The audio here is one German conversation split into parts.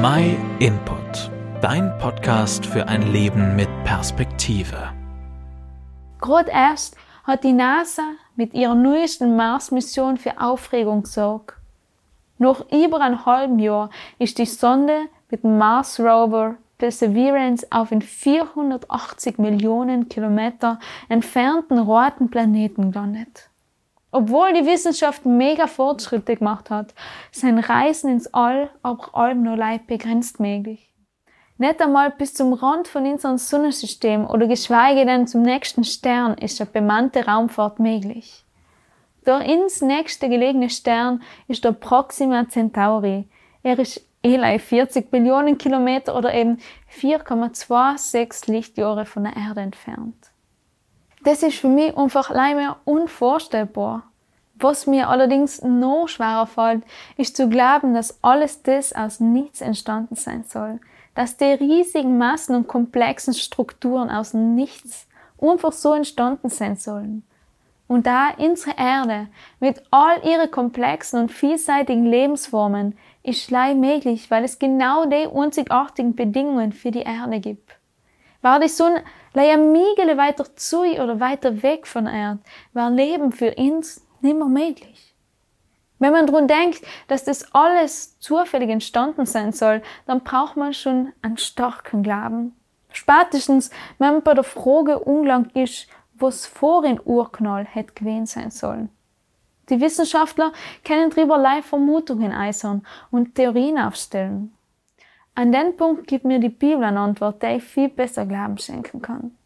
My Input, dein Podcast für ein Leben mit Perspektive. Gerade erst hat die NASA mit ihrer neuesten Mars-Mission für Aufregung gesorgt. Noch über ein halben Jahr ist die Sonde mit dem Mars Rover Perseverance auf den 480 Millionen Kilometer entfernten roten Planeten gelandet. Obwohl die Wissenschaft mega Fortschritte gemacht hat, sind Reisen ins All aber allem nur leicht begrenzt möglich. Nicht einmal bis zum Rand von unserem Sonnensystem oder geschweige denn zum nächsten Stern ist eine bemannte Raumfahrt möglich. Der ins nächste gelegene Stern ist der Proxima Centauri. Er ist Eli 40 Billionen Kilometer oder eben 4,26 Lichtjahre von der Erde entfernt. Das ist für mich einfach leider unvorstellbar. Was mir allerdings noch schwerer fällt, ist zu glauben, dass alles das aus nichts entstanden sein soll. Dass die riesigen Massen und komplexen Strukturen aus nichts einfach so entstanden sein sollen. Und da unsere Erde mit all ihren komplexen und vielseitigen Lebensformen ist schlei möglich, weil es genau die einzigartigen Bedingungen für die Erde gibt. War die Sonne leider Miegele weiter zu oder weiter weg von Erde, war Leben für uns nimmer möglich. Wenn man daran denkt, dass das alles zufällig entstanden sein soll, dann braucht man schon einen starken Glauben. Spätestens, wenn man bei der Frage ungelangt ist, was vor den Urknall hätte gewesen sein sollen. Die Wissenschaftler können drüberlei Vermutungen äußern und Theorien aufstellen. An den Punkt gibt mir die Bibel eine Antwort, der ich viel besser Glauben schenken kann.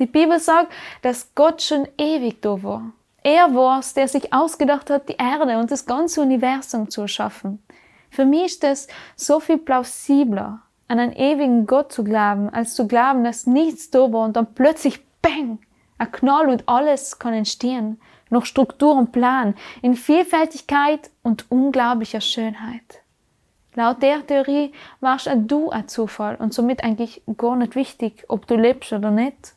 Die Bibel sagt, dass Gott schon ewig da war. Er war es, der sich ausgedacht hat, die Erde und das ganze Universum zu erschaffen. Für mich ist es so viel plausibler, an einen ewigen Gott zu glauben, als zu glauben, dass nichts da war und dann plötzlich Bang! Ein Knall und alles kann entstehen noch Struktur und Plan, in Vielfältigkeit und unglaublicher Schönheit. Laut der Theorie warst du ein Zufall und somit eigentlich gar nicht wichtig, ob du lebst oder nicht.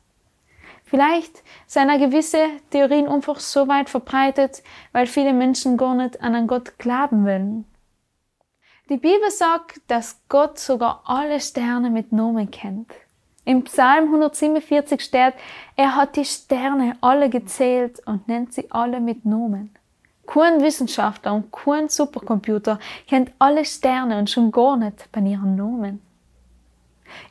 Vielleicht sind gewisse Theorien einfach so weit verbreitet, weil viele Menschen gar nicht an einen Gott glauben wollen. Die Bibel sagt, dass Gott sogar alle Sterne mit Nomen kennt. Im Psalm 147 steht, er hat die Sterne alle gezählt und nennt sie alle mit Nomen. Kein Wissenschaftler und kein Supercomputer kennt alle Sterne und schon gar nicht bei ihren Nomen.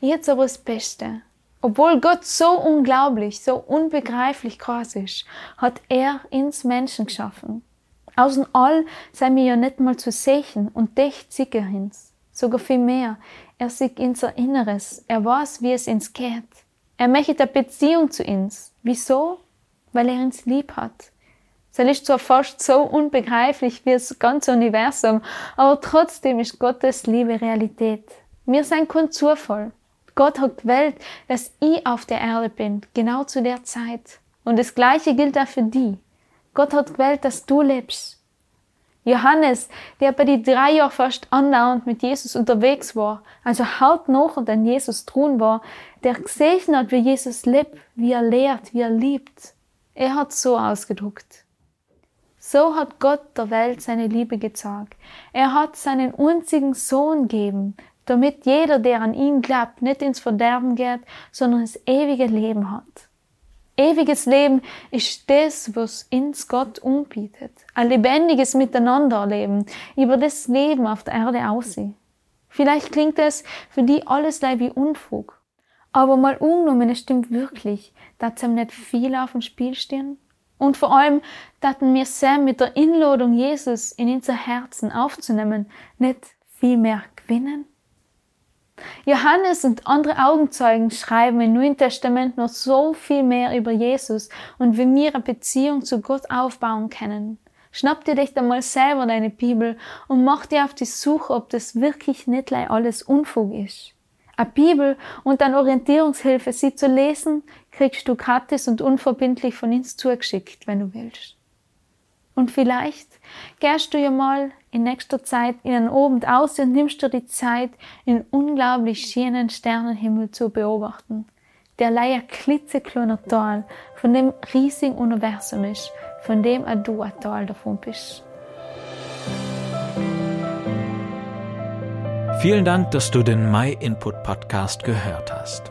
Jetzt aber das Beste. Obwohl Gott so unglaublich, so unbegreiflich groß ist, hat er ins Menschen geschaffen. Außen all sei mir ja nicht mal zu sehen und dich sicher hins. Sogar viel mehr. Er sieht unser Inneres. Er weiß, wie es uns geht. Er möchte eine Beziehung zu uns. Wieso? Weil er uns lieb hat. Es ist zwar fast so unbegreiflich wie das ganze Universum, aber trotzdem ist Gottes Liebe Realität. Wir sind kein Zufall. Gott hat gewählt, dass ich auf der Erde bin, genau zu der Zeit. Und das Gleiche gilt auch für die. Gott hat gewählt, dass du lebst. Johannes, der bei die drei Jahre fast andauernd mit Jesus unterwegs war, also haut noch und an Jesus tun war, der gesehen hat, wie Jesus lebt, wie er lehrt, wie er liebt. Er hat so ausgedruckt. So hat Gott der Welt seine Liebe gezeigt. Er hat seinen einzigen Sohn gegeben, damit jeder, der an ihn glaubt, nicht ins Verderben geht, sondern das ewige Leben hat. Ewiges Leben ist das, was uns Gott umbietet. Ein lebendiges Miteinanderleben über das Leben auf der Erde aussieht. Vielleicht klingt es für die alles wie Unfug. Aber mal ungenommen, es stimmt wirklich, dass ihm nicht viel auf dem Spiel stehen. Und vor allem, dass wir Sam mit der Inladung Jesus in unser Herzen aufzunehmen, nicht viel mehr gewinnen. Johannes und andere Augenzeugen schreiben im Neuen Testament noch so viel mehr über Jesus und wie wir eine Beziehung zu Gott aufbauen können. Schnapp dir dich einmal selber deine Bibel und mach dir auf die Suche, ob das wirklich nicht alles Unfug ist. Eine Bibel und eine Orientierungshilfe, sie zu lesen, kriegst du gratis und unverbindlich von uns zugeschickt, wenn du willst. Und vielleicht gehst du ja mal in nächster Zeit in einen Abend aus und nimmst dir die Zeit, den unglaublich schönen Sternenhimmel zu beobachten, der leider klitzekleiner Teil von dem riesigen Universum ist, von dem auch du ein Teil davon bist. Vielen Dank, dass du den My Input Podcast gehört hast.